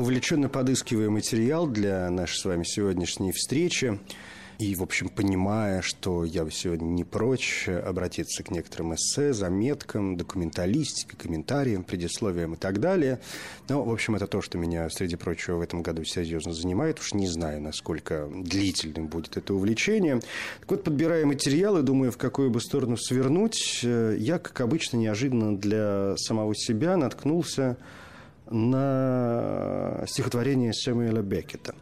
Увлеченно подыскивая материал для нашей с вами сегодняшней встречи и, в общем, понимая, что я сегодня не прочь обратиться к некоторым эссе, заметкам, документалистике, комментариям, предисловиям и так далее. Но, в общем, это то, что меня, среди прочего, в этом году серьезно занимает. Уж не знаю, насколько длительным будет это увлечение. Так вот, подбирая материалы, думаю, в какую бы сторону свернуть, э, я, как обычно, неожиданно для самого себя наткнулся на стихотворение Сэмюэля Беккета.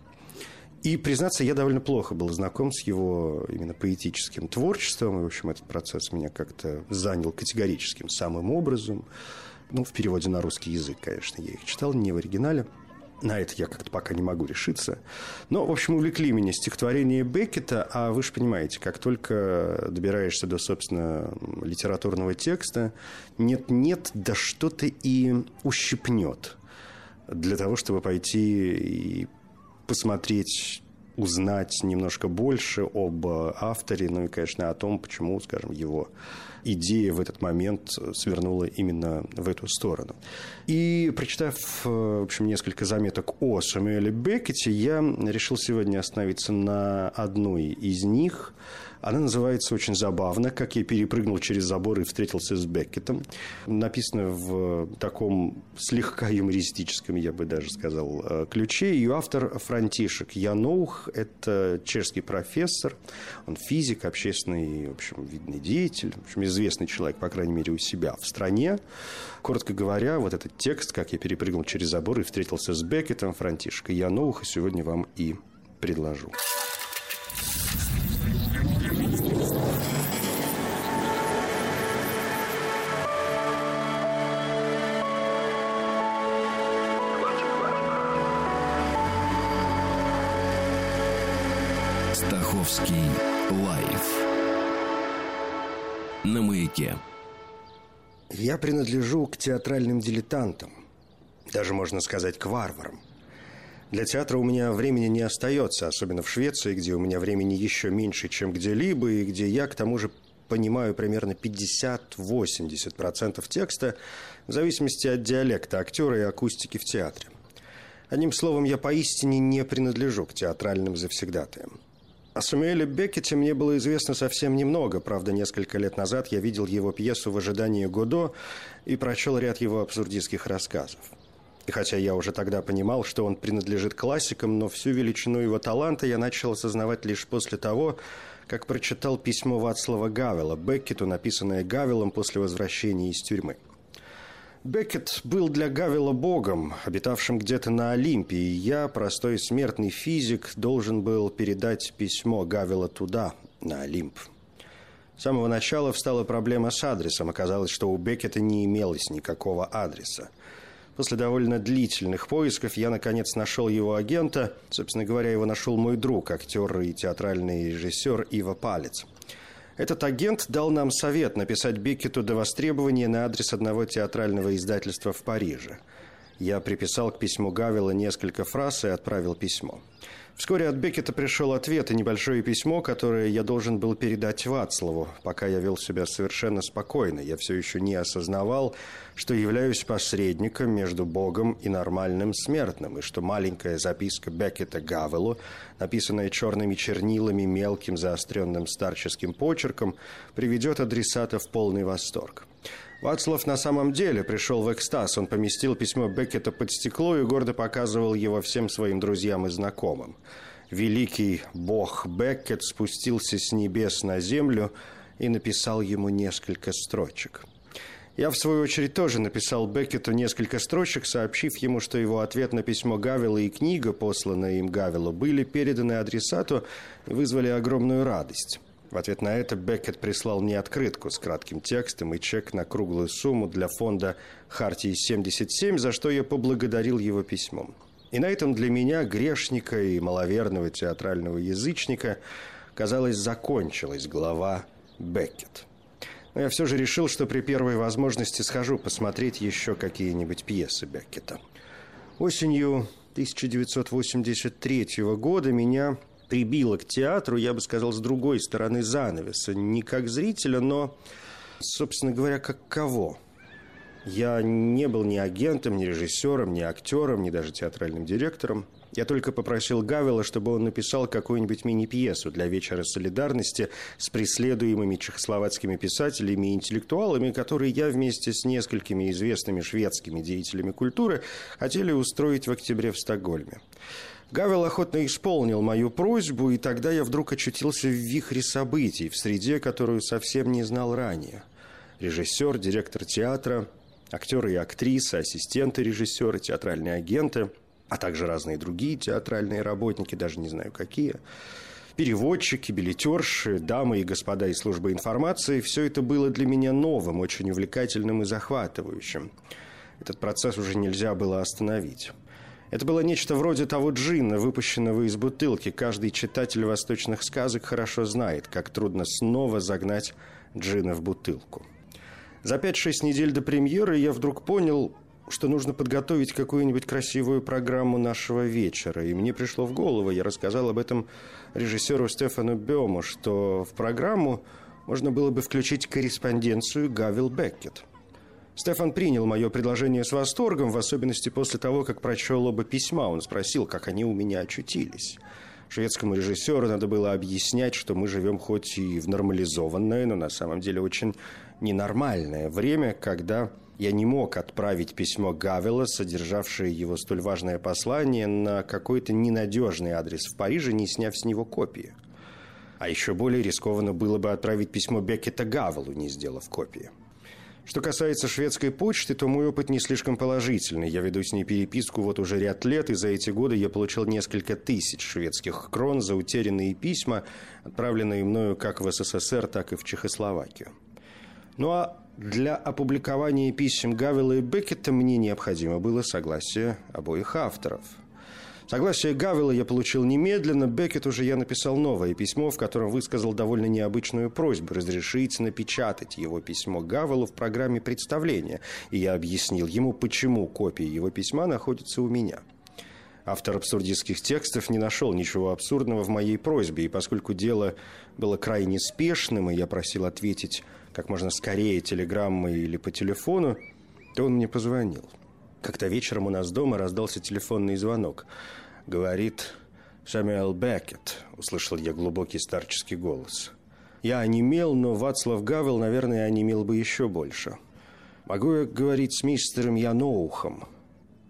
И, признаться, я довольно плохо был знаком с его именно поэтическим творчеством. И, в общем, этот процесс меня как-то занял категорическим самым образом. Ну, в переводе на русский язык, конечно, я их читал, не в оригинале. На это я как-то пока не могу решиться. Но, в общем, увлекли меня стихотворение Беккета, а вы же понимаете, как только добираешься до, собственно, литературного текста, нет-нет, да что-то и ущипнет для того, чтобы пойти и посмотреть узнать немножко больше об авторе, ну и, конечно, о том, почему, скажем, его идея в этот момент свернула именно в эту сторону. И прочитав, в общем, несколько заметок о Самуэле Беккете, я решил сегодня остановиться на одной из них – она называется очень забавно «Как я перепрыгнул через забор и встретился с Беккетом». Написано в таком слегка юмористическом, я бы даже сказал, э, ключе. Ее автор Франтишек Яноух – это чешский профессор, он физик, общественный, в общем, видный деятель, в общем, известный человек, по крайней мере, у себя в стране. Коротко говоря, вот этот текст «Как я перепрыгнул через забор и встретился с Беккетом» Франтишека Яноуха сегодня вам и предложу. Стаховский лайф на маяке. Я принадлежу к театральным дилетантам, даже можно сказать к варварам. Для театра у меня времени не остается, особенно в Швеции, где у меня времени еще меньше, чем где-либо, и где я, к тому же, понимаю примерно 50-80% текста, в зависимости от диалекта актера и акустики в театре. Одним словом, я поистине не принадлежу к театральным завсегдатаям. О Самуэле Беккете мне было известно совсем немного. Правда, несколько лет назад я видел его пьесу «В ожидании Годо» и прочел ряд его абсурдистских рассказов. И хотя я уже тогда понимал, что он принадлежит классикам, но всю величину его таланта я начал осознавать лишь после того, как прочитал письмо Вацлава Гавела Беккету, написанное Гавелом после возвращения из тюрьмы – Беккет был для Гавела богом, обитавшим где-то на Олимпе, и я, простой смертный физик, должен был передать письмо Гавела туда, на Олимп. С самого начала встала проблема с адресом. Оказалось, что у Беккета не имелось никакого адреса. После довольно длительных поисков я, наконец, нашел его агента. Собственно говоря, его нашел мой друг, актер и театральный режиссер Ива Палец – этот агент дал нам совет написать Беккету до востребования на адрес одного театрального издательства в Париже. Я приписал к письму Гавила несколько фраз и отправил письмо. Вскоре от Беккета пришел ответ и небольшое письмо, которое я должен был передать Вацлаву. Пока я вел себя совершенно спокойно, я все еще не осознавал, что являюсь посредником между Богом и нормальным смертным, и что маленькая записка Беккета Гавелу, написанная черными чернилами мелким заостренным старческим почерком, приведет адресата в полный восторг. Вацлав на самом деле пришел в экстаз. Он поместил письмо Беккета под стекло и гордо показывал его всем своим друзьям и знакомым. Великий бог Беккет спустился с небес на землю и написал ему несколько строчек. Я, в свою очередь, тоже написал Беккету несколько строчек, сообщив ему, что его ответ на письмо Гавила и книга, посланная им Гавилу, были переданы адресату и вызвали огромную радость. В ответ на это Беккет прислал мне открытку с кратким текстом и чек на круглую сумму для фонда «Хартии-77», за что я поблагодарил его письмом. И на этом для меня, грешника и маловерного театрального язычника, казалось, закончилась глава Беккет. Но я все же решил, что при первой возможности схожу посмотреть еще какие-нибудь пьесы Беккета. Осенью 1983 года меня прибило к театру, я бы сказал, с другой стороны занавеса. Не как зрителя, но, собственно говоря, как кого. Я не был ни агентом, ни режиссером, ни актером, ни даже театральным директором. Я только попросил Гавела, чтобы он написал какую-нибудь мини-пьесу для вечера солидарности с преследуемыми чехословацкими писателями и интеллектуалами, которые я вместе с несколькими известными шведскими деятелями культуры хотели устроить в октябре в Стокгольме. Гавел охотно исполнил мою просьбу, и тогда я вдруг очутился в вихре событий, в среде, которую совсем не знал ранее. Режиссер, директор театра, актеры и актрисы, ассистенты режиссера, театральные агенты, а также разные другие театральные работники, даже не знаю какие, переводчики, билетерши, дамы и господа из службы информации – все это было для меня новым, очень увлекательным и захватывающим. Этот процесс уже нельзя было остановить. Это было нечто вроде того джинна, выпущенного из бутылки. Каждый читатель восточных сказок хорошо знает, как трудно снова загнать джина в бутылку. За 5-6 недель до премьеры я вдруг понял, что нужно подготовить какую-нибудь красивую программу нашего вечера. И мне пришло в голову, я рассказал об этом режиссеру Стефану Бему, что в программу можно было бы включить корреспонденцию Гавил Беккет – Стефан принял мое предложение с восторгом, в особенности после того, как прочел оба письма. Он спросил, как они у меня очутились. Шведскому режиссеру надо было объяснять, что мы живем хоть и в нормализованное, но на самом деле очень ненормальное время, когда я не мог отправить письмо Гавела, содержавшее его столь важное послание, на какой-то ненадежный адрес в Париже, не сняв с него копии. А еще более рискованно было бы отправить письмо Беккета Гавелу, не сделав копии. Что касается шведской почты, то мой опыт не слишком положительный. Я веду с ней переписку вот уже ряд лет, и за эти годы я получил несколько тысяч шведских крон за утерянные письма, отправленные мною как в СССР, так и в Чехословакию. Ну а для опубликования писем Гавела и Беккета мне необходимо было согласие обоих авторов – Согласие Гавела я получил немедленно. Беккет уже я написал новое письмо, в котором высказал довольно необычную просьбу разрешить напечатать его письмо Гавелу в программе представления. И я объяснил ему, почему копия его письма находится у меня. Автор абсурдистских текстов не нашел ничего абсурдного в моей просьбе, и поскольку дело было крайне спешным, и я просил ответить как можно скорее телеграммой или по телефону, то он мне позвонил. Как-то вечером у нас дома раздался телефонный звонок. Говорит Сэмюэл Беккет, услышал я глубокий старческий голос. Я онемел, но Вацлав Гавел, наверное, онемел бы еще больше. Могу я говорить с мистером Яноухом?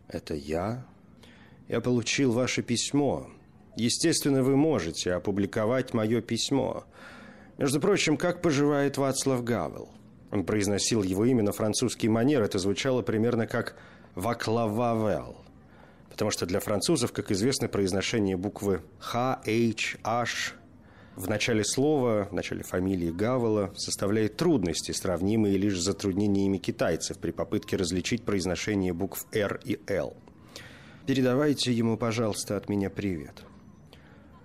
Это я? Я получил ваше письмо. Естественно, вы можете опубликовать мое письмо. Между прочим, как поживает Вацлав Гавел? Он произносил его имя на французский манер. Это звучало примерно как Ваклававел. Потому что для французов, как известно, произношение буквы Х, H, H в начале слова, в начале фамилии Гавела составляет трудности, сравнимые лишь с затруднениями китайцев при попытке различить произношение букв R и L. Передавайте ему, пожалуйста, от меня привет.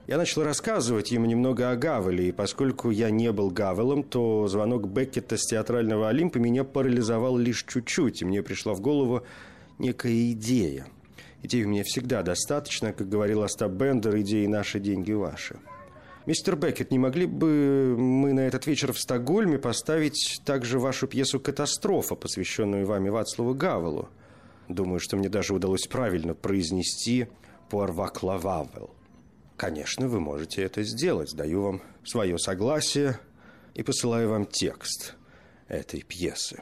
Я начал рассказывать ему немного о Гавеле, и поскольку я не был Гавелом, то звонок Беккета с театрального Олимпа меня парализовал лишь чуть-чуть, и мне пришла в голову некая идея. Идей у меня всегда достаточно, как говорил Остап Бендер, идеи наши, деньги ваши. Мистер Беккет, не могли бы мы на этот вечер в Стокгольме поставить также вашу пьесу «Катастрофа», посвященную вами Вацлаву Гавелу? Думаю, что мне даже удалось правильно произнести «Пуарваклававел». Конечно, вы можете это сделать. Даю вам свое согласие и посылаю вам текст этой пьесы.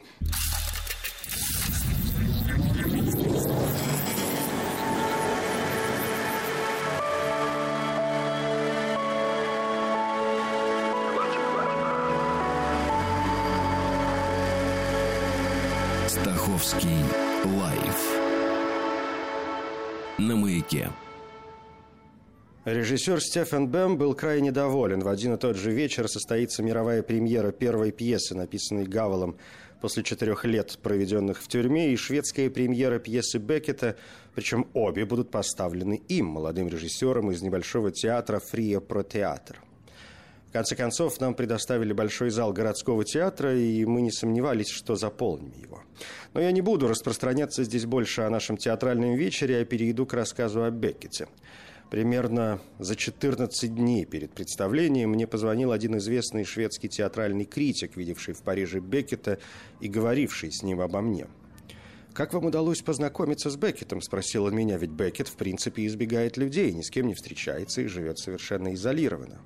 Стаховский лайф на маяке. Режиссер Стефан Бэм был крайне доволен. В один и тот же вечер состоится мировая премьера первой пьесы, написанной Гавелом после четырех лет, проведенных в тюрьме, и шведская премьера пьесы Беккета, причем обе будут поставлены им, молодым режиссером из небольшого театра «Фрия про театр». В конце концов, нам предоставили большой зал городского театра, и мы не сомневались, что заполним его. Но я не буду распространяться здесь больше о нашем театральном вечере, а перейду к рассказу о Беккете. Примерно за 14 дней перед представлением мне позвонил один известный шведский театральный критик, видевший в Париже Беккета и говоривший с ним обо мне. «Как вам удалось познакомиться с Беккетом?» – спросил он меня, ведь Беккет в принципе избегает людей, ни с кем не встречается и живет совершенно изолированно.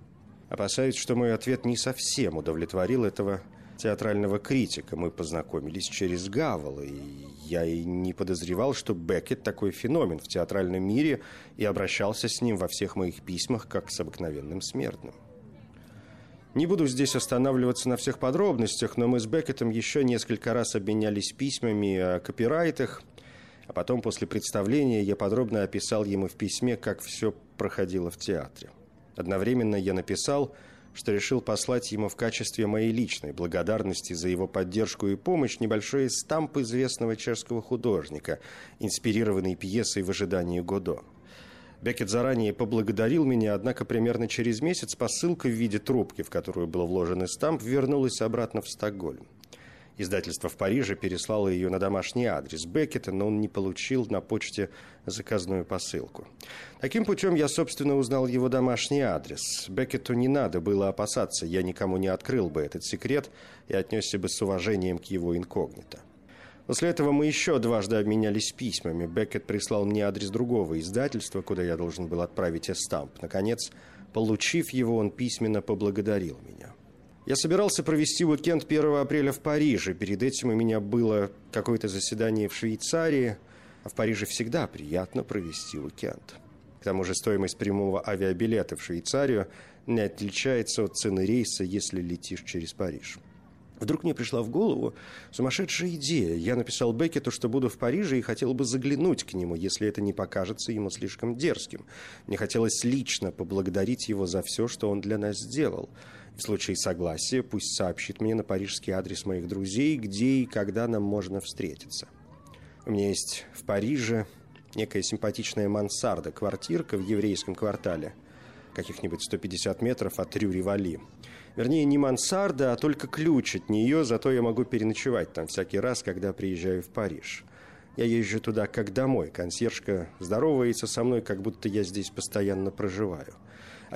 Опасаюсь, что мой ответ не совсем удовлетворил этого театрального критика. Мы познакомились через Гавела, и я и не подозревал, что Беккет такой феномен в театральном мире и обращался с ним во всех моих письмах, как с обыкновенным смертным. Не буду здесь останавливаться на всех подробностях, но мы с Беккетом еще несколько раз обменялись письмами о копирайтах, а потом после представления я подробно описал ему в письме, как все проходило в театре. Одновременно я написал – что решил послать ему в качестве моей личной благодарности за его поддержку и помощь небольшой стамп известного чешского художника, инспирированный пьесой «В ожидании Годо». Бекет заранее поблагодарил меня, однако примерно через месяц посылка в виде трубки, в которую был вложен стамп, вернулась обратно в Стокгольм. Издательство в Париже переслало ее на домашний адрес Беккета, но он не получил на почте заказную посылку. Таким путем я, собственно, узнал его домашний адрес. Беккету не надо было опасаться, я никому не открыл бы этот секрет и отнесся бы с уважением к его инкогнито. После этого мы еще дважды обменялись письмами. Беккет прислал мне адрес другого издательства, куда я должен был отправить эстамп. Наконец, получив его, он письменно поблагодарил меня. Я собирался провести уикенд 1 апреля в Париже. Перед этим у меня было какое-то заседание в Швейцарии. А в Париже всегда приятно провести уикенд. К тому же стоимость прямого авиабилета в Швейцарию не отличается от цены рейса, если летишь через Париж. Вдруг мне пришла в голову сумасшедшая идея. Я написал Беккету, что буду в Париже и хотел бы заглянуть к нему, если это не покажется ему слишком дерзким. Мне хотелось лично поблагодарить его за все, что он для нас сделал. В случае согласия пусть сообщит мне на парижский адрес моих друзей, где и когда нам можно встретиться. У меня есть в Париже некая симпатичная мансарда, квартирка в еврейском квартале, каких-нибудь 150 метров от Рю-Ривали. Вернее, не мансарда, а только ключ от нее, зато я могу переночевать там всякий раз, когда приезжаю в Париж. Я езжу туда как домой. Консьержка здоровается со мной, как будто я здесь постоянно проживаю.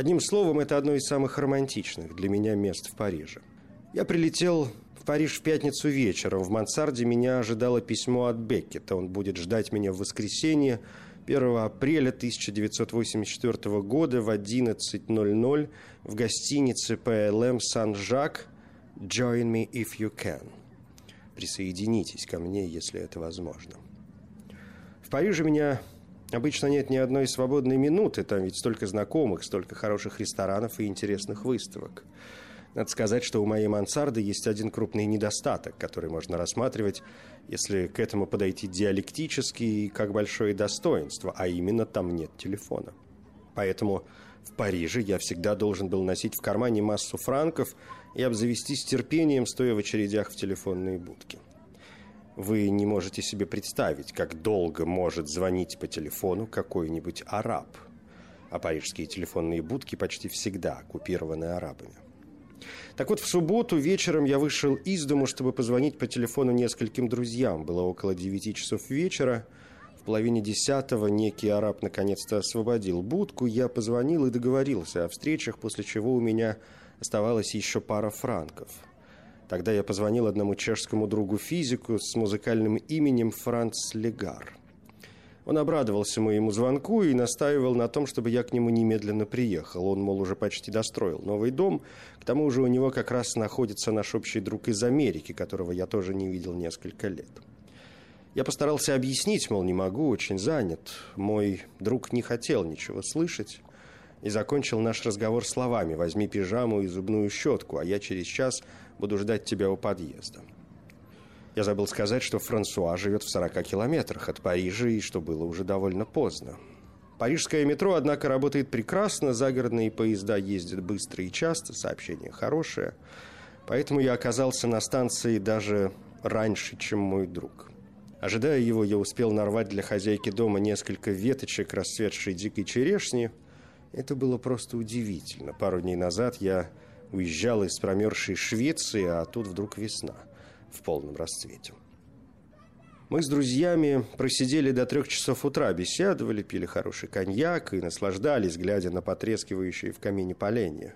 Одним словом, это одно из самых романтичных для меня мест в Париже. Я прилетел в Париж в пятницу вечером. В мансарде меня ожидало письмо от Беккета. Он будет ждать меня в воскресенье 1 апреля 1984 года в 11.00 в гостинице PLM Сан-Жак «Join me if you can». Присоединитесь ко мне, если это возможно. В Париже меня Обычно нет ни одной свободной минуты, там ведь столько знакомых, столько хороших ресторанов и интересных выставок. Надо сказать, что у моей мансарды есть один крупный недостаток, который можно рассматривать, если к этому подойти диалектически и как большое достоинство, а именно там нет телефона. Поэтому в Париже я всегда должен был носить в кармане массу франков и обзавестись терпением, стоя в очередях в телефонные будки. Вы не можете себе представить, как долго может звонить по телефону какой-нибудь араб. А парижские телефонные будки почти всегда оккупированы арабами. Так вот, в субботу вечером я вышел из дому, чтобы позвонить по телефону нескольким друзьям. Было около девяти часов вечера. В половине десятого некий араб наконец-то освободил будку. Я позвонил и договорился о встречах, после чего у меня оставалось еще пара франков – Тогда я позвонил одному чешскому другу-физику с музыкальным именем Франц Легар. Он обрадовался моему звонку и настаивал на том, чтобы я к нему немедленно приехал. Он, мол, уже почти достроил новый дом. К тому же у него как раз находится наш общий друг из Америки, которого я тоже не видел несколько лет. Я постарался объяснить, мол, не могу, очень занят. Мой друг не хотел ничего слышать и закончил наш разговор словами «возьми пижаму и зубную щетку, а я через час Буду ждать тебя у подъезда. Я забыл сказать, что Франсуа живет в 40 километрах от Парижа и что было уже довольно поздно. Парижское метро, однако, работает прекрасно, загородные поезда ездят быстро и часто, сообщение хорошее. Поэтому я оказался на станции даже раньше, чем мой друг. Ожидая его, я успел нарвать для хозяйки дома несколько веточек расцветшей дикой черешни. Это было просто удивительно. Пару дней назад я уезжал из промерзшей Швеции, а тут вдруг весна в полном расцвете. Мы с друзьями просидели до трех часов утра, беседовали, пили хороший коньяк и наслаждались, глядя на потрескивающие в камине поленья.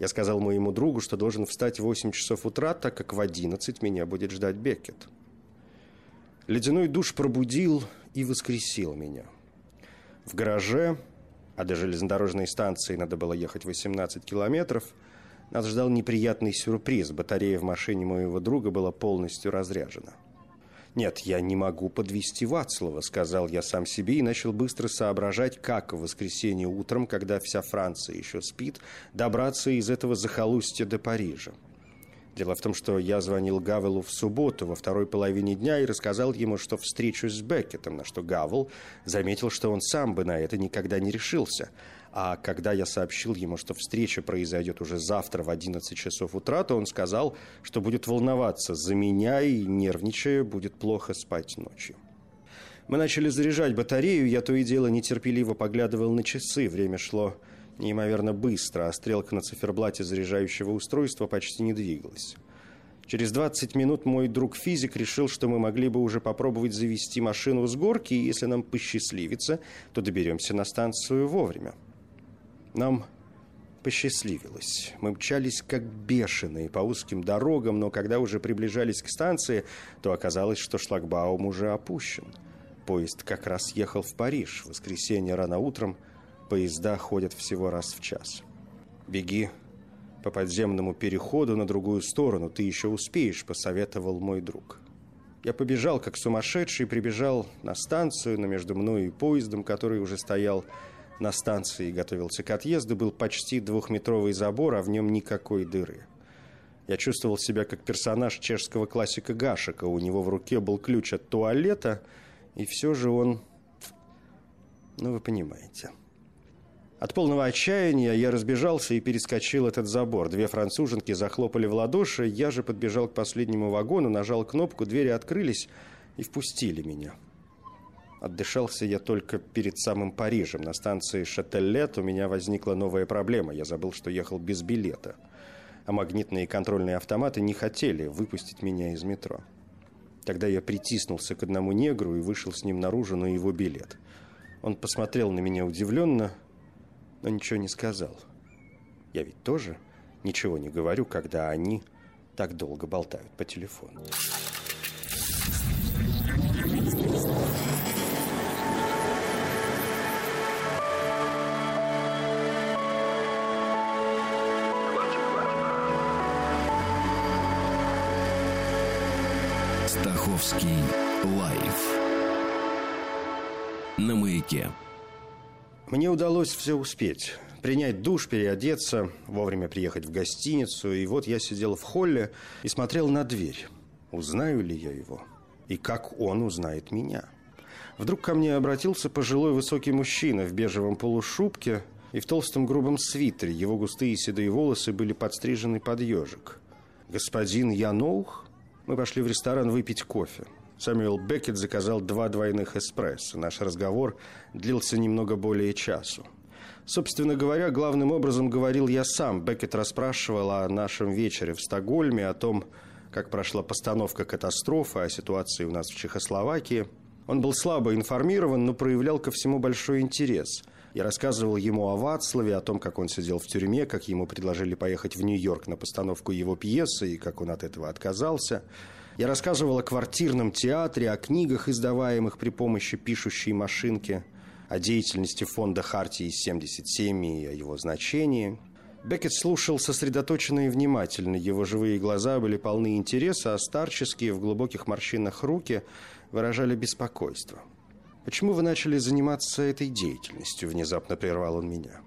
Я сказал моему другу, что должен встать в 8 часов утра, так как в 11 меня будет ждать Беккет. Ледяной душ пробудил и воскресил меня. В гараже, а до железнодорожной станции надо было ехать 18 километров, нас ждал неприятный сюрприз. Батарея в машине моего друга была полностью разряжена. «Нет, я не могу подвести Вацлава», — сказал я сам себе и начал быстро соображать, как в воскресенье утром, когда вся Франция еще спит, добраться из этого захолустья до Парижа. Дело в том, что я звонил Гавелу в субботу во второй половине дня и рассказал ему, что встречусь с Беккетом, на что Гавел заметил, что он сам бы на это никогда не решился — а когда я сообщил ему, что встреча произойдет уже завтра в 11 часов утра, то он сказал, что будет волноваться за меня и, нервничая, будет плохо спать ночью. Мы начали заряжать батарею, я то и дело нетерпеливо поглядывал на часы. Время шло неимоверно быстро, а стрелка на циферблате заряжающего устройства почти не двигалась. Через 20 минут мой друг-физик решил, что мы могли бы уже попробовать завести машину с горки, и если нам посчастливится, то доберемся на станцию вовремя. Нам посчастливилось. Мы мчались как бешеные по узким дорогам, но когда уже приближались к станции, то оказалось, что шлагбаум уже опущен. Поезд как раз ехал в Париж. В воскресенье рано утром поезда ходят всего раз в час. «Беги по подземному переходу на другую сторону, ты еще успеешь», — посоветовал мой друг. Я побежал, как сумасшедший, прибежал на станцию, но между мной и поездом, который уже стоял на станции готовился к отъезду, был почти двухметровый забор, а в нем никакой дыры. Я чувствовал себя как персонаж чешского классика Гашика. У него в руке был ключ от туалета, и все же он... Ну, вы понимаете. От полного отчаяния я разбежался и перескочил этот забор. Две француженки захлопали в ладоши, я же подбежал к последнему вагону, нажал кнопку, двери открылись и впустили меня. Отдышался я только перед самым Парижем. На станции Шателлет у меня возникла новая проблема. Я забыл, что ехал без билета. А магнитные контрольные автоматы не хотели выпустить меня из метро. Тогда я притиснулся к одному негру и вышел с ним наружу на его билет. Он посмотрел на меня удивленно, но ничего не сказал. Я ведь тоже ничего не говорю, когда они так долго болтают по телефону. Стаховский лайф на маяке. Мне удалось все успеть. Принять душ, переодеться, вовремя приехать в гостиницу. И вот я сидел в холле и смотрел на дверь. Узнаю ли я его? И как он узнает меня? Вдруг ко мне обратился пожилой высокий мужчина в бежевом полушубке и в толстом грубом свитере. Его густые седые волосы были подстрижены под ежик. «Господин Яноух?» Мы пошли в ресторан выпить кофе. Сэмюэл Беккет заказал два двойных эспрессо. Наш разговор длился немного более часу. Собственно говоря, главным образом говорил я сам. Беккет расспрашивал о нашем вечере в Стокгольме, о том, как прошла постановка катастрофы, о ситуации у нас в Чехословакии. Он был слабо информирован, но проявлял ко всему большой интерес. Я рассказывал ему о Вацлаве, о том, как он сидел в тюрьме, как ему предложили поехать в Нью-Йорк на постановку его пьесы и как он от этого отказался. Я рассказывал о квартирном театре, о книгах, издаваемых при помощи пишущей машинки, о деятельности фонда Хартии 77 и о его значении. Беккет слушал сосредоточенно и внимательно. Его живые глаза были полны интереса, а старческие в глубоких морщинах руки выражали беспокойство – «Почему вы начали заниматься этой деятельностью?» – внезапно прервал он меня.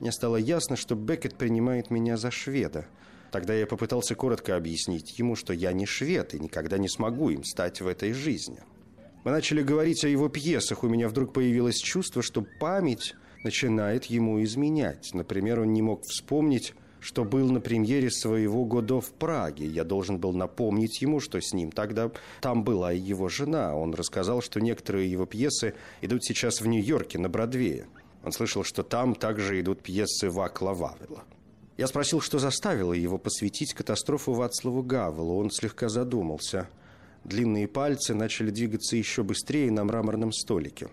Мне стало ясно, что Беккет принимает меня за шведа. Тогда я попытался коротко объяснить ему, что я не швед и никогда не смогу им стать в этой жизни. Мы начали говорить о его пьесах. У меня вдруг появилось чувство, что память начинает ему изменять. Например, он не мог вспомнить, что был на премьере своего года в Праге. Я должен был напомнить ему, что с ним тогда там была и его жена. Он рассказал, что некоторые его пьесы идут сейчас в Нью-Йорке на Бродвее. Он слышал, что там также идут пьесы Вакла Вавила. Я спросил, что заставило его посвятить катастрофу Вацлаву Гавелу. Он слегка задумался. Длинные пальцы начали двигаться еще быстрее на мраморном столике.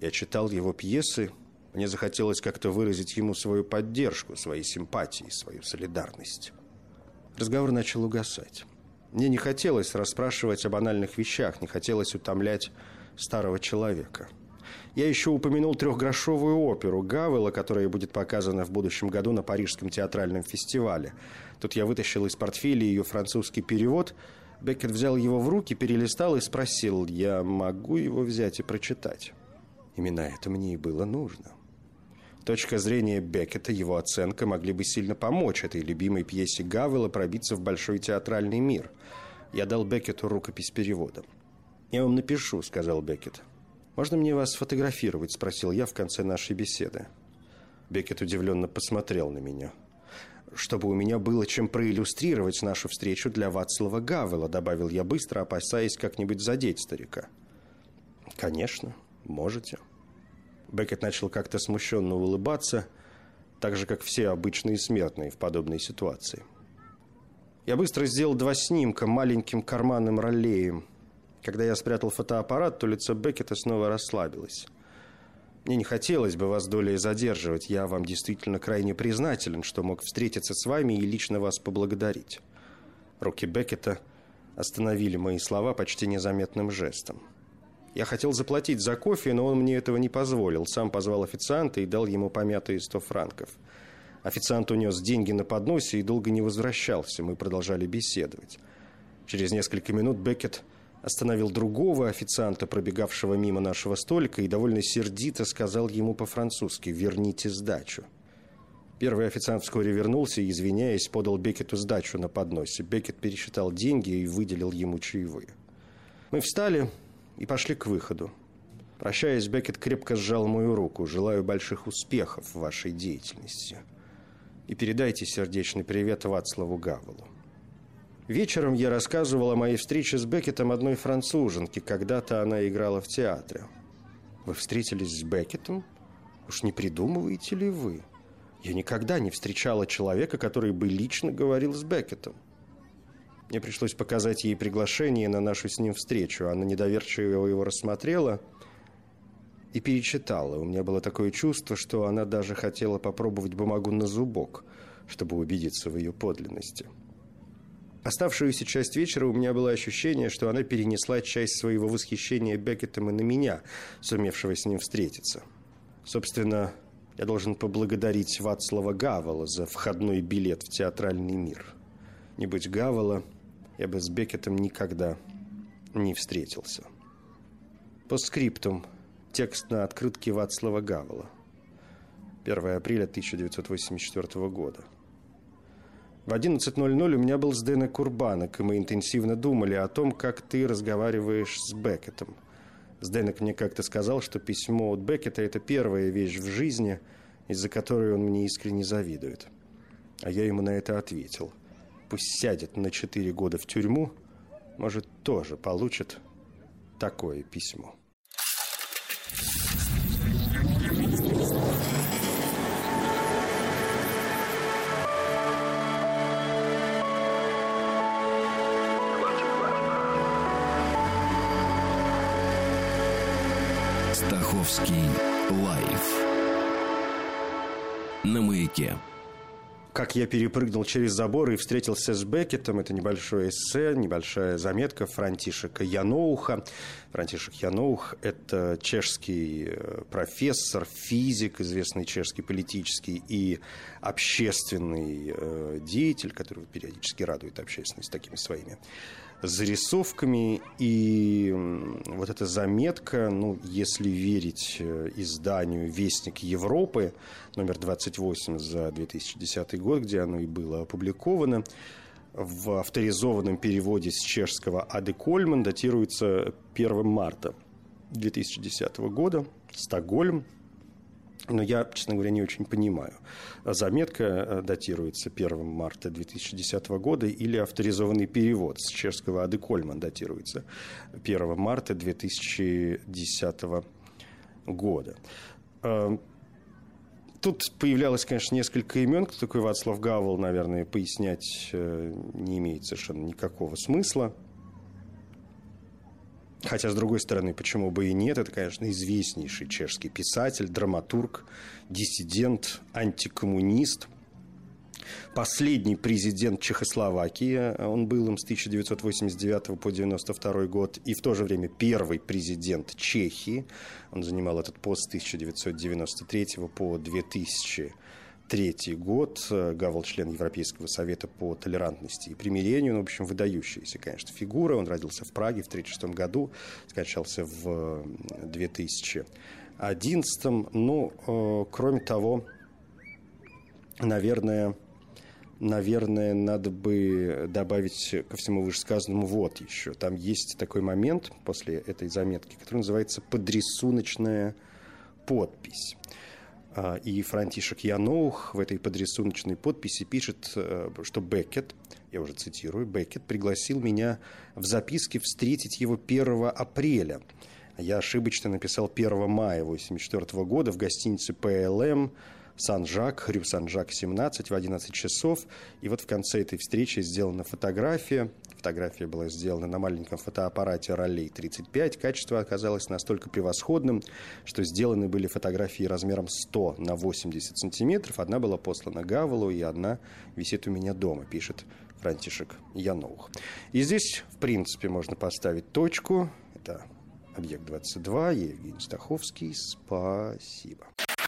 Я читал его пьесы. Мне захотелось как-то выразить ему свою поддержку, свои симпатии, свою солидарность. Разговор начал угасать. Мне не хотелось расспрашивать о банальных вещах, не хотелось утомлять старого человека – я еще упомянул трехгрошовую оперу Гавела, которая будет показана в будущем году на Парижском театральном фестивале. Тут я вытащил из портфеля ее французский перевод. Беккет взял его в руки, перелистал и спросил, я могу его взять и прочитать? Именно это мне и было нужно. Точка зрения Беккета, его оценка могли бы сильно помочь этой любимой пьесе Гавела пробиться в большой театральный мир. Я дал Беккету рукопись перевода. «Я вам напишу», — сказал Беккет. «Можно мне вас сфотографировать?» – спросил я в конце нашей беседы. Бекет удивленно посмотрел на меня. «Чтобы у меня было чем проиллюстрировать нашу встречу для Вацлава Гавела», – добавил я быстро, опасаясь как-нибудь задеть старика. «Конечно, можете». Бекет начал как-то смущенно улыбаться, так же, как все обычные смертные в подобной ситуации. Я быстро сделал два снимка маленьким карманным роллеем – когда я спрятал фотоаппарат, то лицо Беккета снова расслабилось. Мне не хотелось бы вас долей задерживать. Я вам действительно крайне признателен, что мог встретиться с вами и лично вас поблагодарить. Руки Беккета остановили мои слова почти незаметным жестом. Я хотел заплатить за кофе, но он мне этого не позволил. Сам позвал официанта и дал ему помятые сто франков. Официант унес деньги на подносе и долго не возвращался. Мы продолжали беседовать. Через несколько минут Беккет остановил другого официанта, пробегавшего мимо нашего столика, и довольно сердито сказал ему по-французски «Верните сдачу». Первый официант вскоре вернулся и, извиняясь, подал Бекету сдачу на подносе. Бекет пересчитал деньги и выделил ему чаевые. Мы встали и пошли к выходу. Прощаясь, Бекет крепко сжал мою руку. «Желаю больших успехов в вашей деятельности. И передайте сердечный привет Вацлаву Гавелу». Вечером я рассказывал о моей встрече с Беккетом одной француженке. Когда-то она играла в театре. Вы встретились с Беккетом? Уж не придумываете ли вы? Я никогда не встречала человека, который бы лично говорил с Беккетом. Мне пришлось показать ей приглашение на нашу с ним встречу. Она недоверчиво его рассмотрела и перечитала. У меня было такое чувство, что она даже хотела попробовать бумагу на зубок, чтобы убедиться в ее подлинности. Оставшуюся часть вечера у меня было ощущение, что она перенесла часть своего восхищения Беккетом и на меня, сумевшего с ним встретиться. Собственно, я должен поблагодарить Вацлава Гавала за входной билет в театральный мир. Не будь Гавала, я бы с Беккетом никогда не встретился. По скриптум. Текст на открытке Вацлава Гавала. 1 апреля 1984 года. В 11.00 у меня был с Дэна Курбанок, и мы интенсивно думали о том, как ты разговариваешь с Беккетом. Сденек мне как-то сказал, что письмо от Беккета – это первая вещь в жизни, из-за которой он мне искренне завидует. А я ему на это ответил. Пусть сядет на четыре года в тюрьму, может, тоже получит такое письмо. Стаховский лайф на маяке. Как я перепрыгнул через забор и встретился с Беккетом, это небольшое эссе, небольшая заметка Франтишека Яноуха. Франтишек Яноух – это чешский э, профессор, физик, известный чешский политический и общественный э, деятель, который периодически радует общественность такими своими зарисовками. И вот эта заметка, ну, если верить э, изданию «Вестник Европы», номер 28 за 2010 год, где оно и было опубликовано, в авторизованном переводе с чешского «Аде Кольман» датируется 1 марта 2010 года, Стокгольм. но я, честно говоря, не очень понимаю. Заметка э, датируется 1 марта 2010 года или авторизованный перевод с чешского Ады Кольман датируется 1 марта 2010 года. Тут появлялось, конечно, несколько имен. Кто такой Вацлав Гавел, наверное, пояснять э, не имеет совершенно никакого смысла. Хотя, с другой стороны, почему бы и нет, это, конечно, известнейший чешский писатель, драматург, диссидент, антикоммунист. Последний президент Чехословакии, он был им с 1989 по 1992 год, и в то же время первый президент Чехии. Он занимал этот пост с 1993 по 2000 1993 год. Гавел член Европейского совета по толерантности и примирению. Ну, в общем, выдающаяся, конечно, фигура. Он родился в Праге в 1936 году, скончался в 2011. Ну, э, кроме того, наверное, наверное, надо бы добавить ко всему вышесказанному вот еще. Там есть такой момент после этой заметки, который называется «подрисуночная подпись». А, и Франтишек Яноух в этой подрисуночной подписи пишет, э, что Беккет, я уже цитирую, Беккет пригласил меня в записке встретить его 1 апреля. Я ошибочно написал 1 мая 1984 года в гостинице ПЛМ Сан-Жак, Рю Сан-Жак, 17, в 11 часов. И вот в конце этой встречи сделана фотография. Фотография была сделана на маленьком фотоаппарате Ролей 35. Качество оказалось настолько превосходным, что сделаны были фотографии размером 100 на 80 сантиметров. Одна была послана Гавелу, и одна висит у меня дома, пишет Франтишек Яноух. И здесь, в принципе, можно поставить точку. Это объект 22, я Евгений Стаховский. Спасибо.